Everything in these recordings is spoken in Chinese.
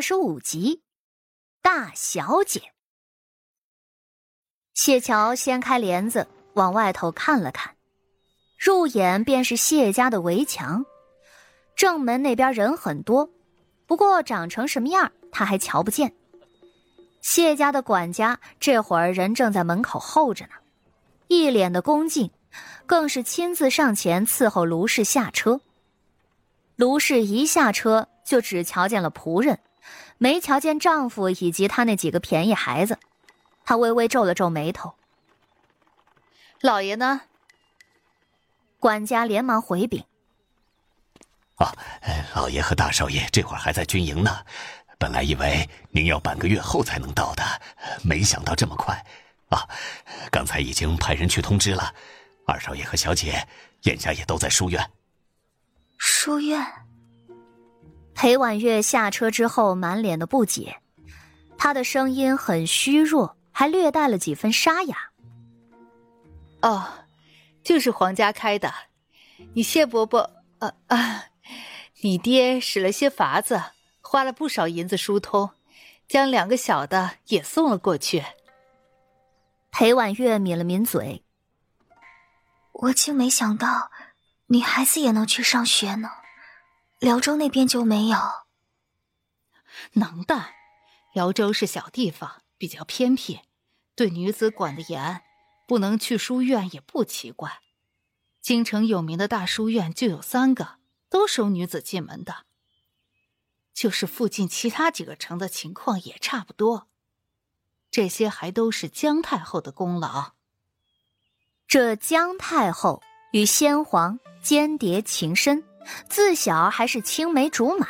二十五集，大小姐。谢桥掀开帘子，往外头看了看，入眼便是谢家的围墙。正门那边人很多，不过长成什么样，他还瞧不见。谢家的管家这会儿人正在门口候着呢，一脸的恭敬，更是亲自上前伺候卢氏下车。卢氏一下车就只瞧见了仆人，没瞧见丈夫以及他那几个便宜孩子。她微微皱了皱眉头。老爷呢？管家连忙回禀：“啊，老爷和大少爷这会儿还在军营呢。本来以为您要半个月后才能到的，没想到这么快。啊，刚才已经派人去通知了。二少爷和小姐眼下也都在书院。”书院。裴婉月下车之后，满脸的不解，她的声音很虚弱，还略带了几分沙哑。哦，就是皇家开的。你谢伯伯，啊啊，你爹使了些法子，花了不少银子疏通，将两个小的也送了过去。裴婉月抿了抿嘴，我竟没想到。女孩子也能去上学呢，辽州那边就没有。能的，辽州是小地方，比较偏僻，对女子管得严，不能去书院也不奇怪。京城有名的大书院就有三个，都收女子进门的。就是附近其他几个城的情况也差不多，这些还都是姜太后的功劳。这姜太后与先皇。间谍情深，自小还是青梅竹马。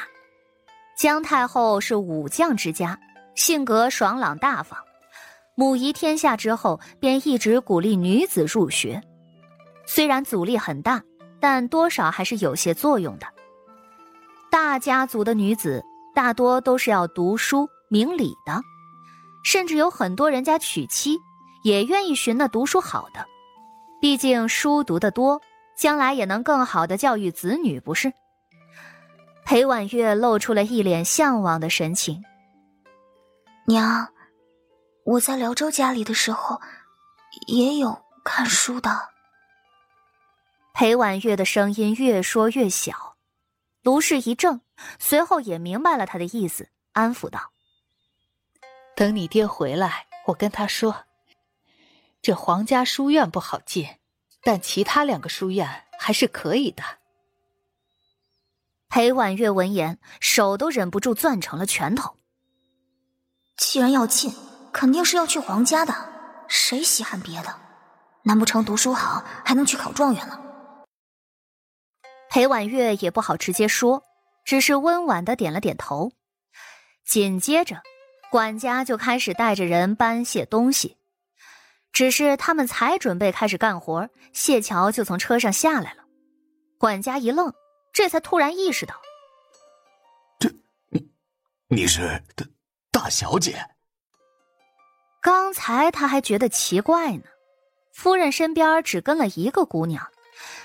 姜太后是武将之家，性格爽朗大方。母仪天下之后，便一直鼓励女子入学。虽然阻力很大，但多少还是有些作用的。大家族的女子大多都是要读书明理的，甚至有很多人家娶妻也愿意寻那读书好的，毕竟书读得多。将来也能更好的教育子女，不是？裴婉月露出了一脸向往的神情。娘，我在辽州家里的时候，也有看书的。裴婉月的声音越说越小，卢氏一怔，随后也明白了他的意思，安抚道：“等你爹回来，我跟他说，这皇家书院不好进。”但其他两个书院还是可以的。裴婉月闻言，手都忍不住攥成了拳头。既然要进，肯定是要去皇家的，谁稀罕别的？难不成读书好还能去考状元了？裴婉月也不好直接说，只是温婉的点了点头。紧接着，管家就开始带着人搬卸东西。只是他们才准备开始干活，谢桥就从车上下来了。管家一愣，这才突然意识到：“这，你，你是大大小姐。”刚才他还觉得奇怪呢，夫人身边只跟了一个姑娘，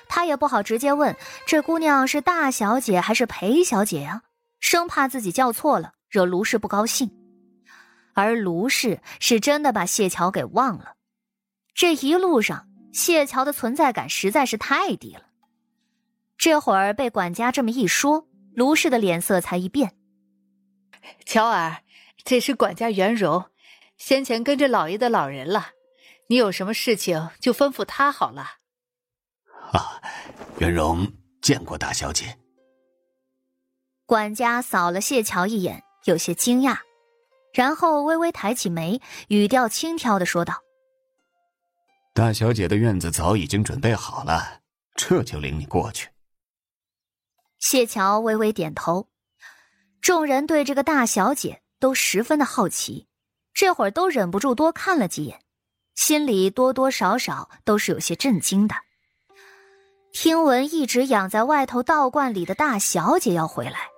他也不好直接问这姑娘是大小姐还是裴小姐呀，生怕自己叫错了，惹卢氏不高兴。而卢氏是真的把谢桥给忘了。这一路上，谢桥的存在感实在是太低了。这会儿被管家这么一说，卢氏的脸色才一变。乔儿，这是管家袁荣，先前跟着老爷的老人了。你有什么事情就吩咐他好了。啊，袁荣见过大小姐。管家扫了谢桥一眼，有些惊讶，然后微微抬起眉，语调轻佻的说道。大小姐的院子早已经准备好了，这就领你过去。谢桥微微点头，众人对这个大小姐都十分的好奇，这会儿都忍不住多看了几眼，心里多多少少都是有些震惊的。听闻一直养在外头道观里的大小姐要回来，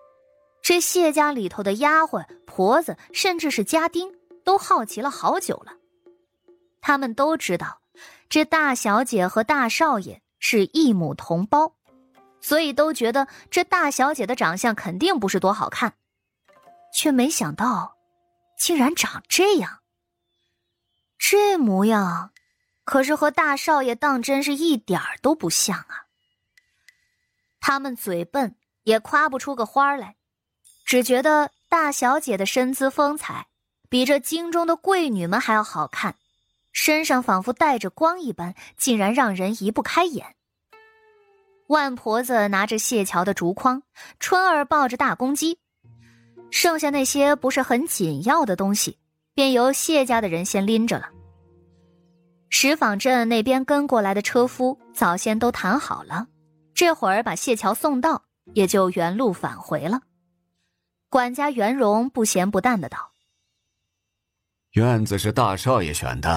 这谢家里头的丫鬟、婆子，甚至是家丁，都好奇了好久了。他们都知道。这大小姐和大少爷是一母同胞，所以都觉得这大小姐的长相肯定不是多好看。却没想到，竟然长这样。这模样，可是和大少爷当真是一点儿都不像啊！他们嘴笨，也夸不出个花来，只觉得大小姐的身姿风采，比这京中的贵女们还要好看，身上仿佛带着光一般，竟然让人移不开眼。万婆子拿着谢桥的竹筐，春儿抱着大公鸡，剩下那些不是很紧要的东西，便由谢家的人先拎着了。石坊镇那边跟过来的车夫早先都谈好了，这会儿把谢桥送到，也就原路返回了。管家袁荣不咸不淡的道：“院子是大少爷选的，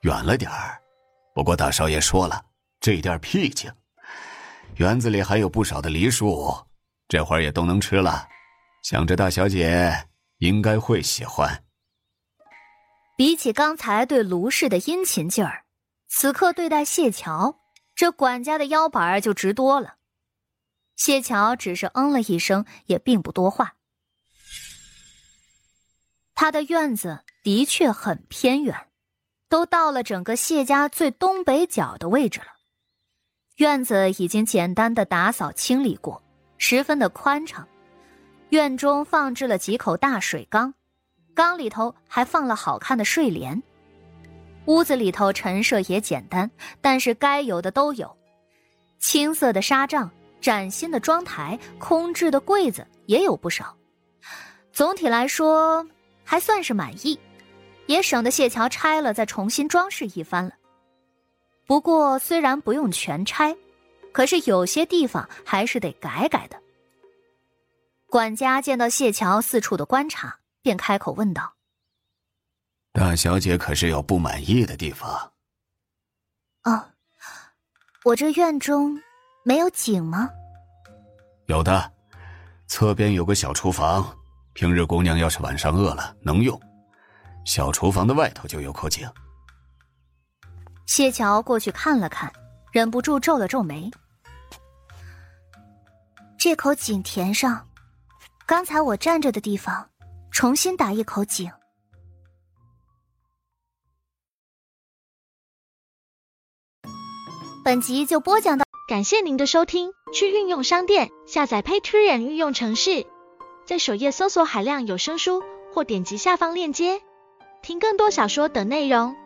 远了点儿，不过大少爷说了，这地儿僻静。”园子里还有不少的梨树，这会儿也都能吃了。想着大小姐应该会喜欢。比起刚才对卢氏的殷勤劲儿，此刻对待谢桥，这管家的腰板就直多了。谢桥只是嗯了一声，也并不多话。他的院子的确很偏远，都到了整个谢家最东北角的位置了。院子已经简单的打扫清理过，十分的宽敞。院中放置了几口大水缸，缸里头还放了好看的睡莲。屋子里头陈设也简单，但是该有的都有：青色的纱帐、崭新的妆台、空置的柜子也有不少。总体来说还算是满意，也省得谢桥拆了再重新装饰一番了。不过，虽然不用全拆，可是有些地方还是得改改的。管家见到谢桥四处的观察，便开口问道：“大小姐可是有不满意的地方？”“哦，我这院中没有井吗？”“有的，侧边有个小厨房，平日姑娘要是晚上饿了能用。小厨房的外头就有口井。”谢桥过去看了看，忍不住皱了皱眉。这口井填上，刚才我站着的地方，重新打一口井。本集就播讲到，感谢您的收听。去运用商店下载 Patreon 运用城市，在首页搜索海量有声书，或点击下方链接听更多小说等内容。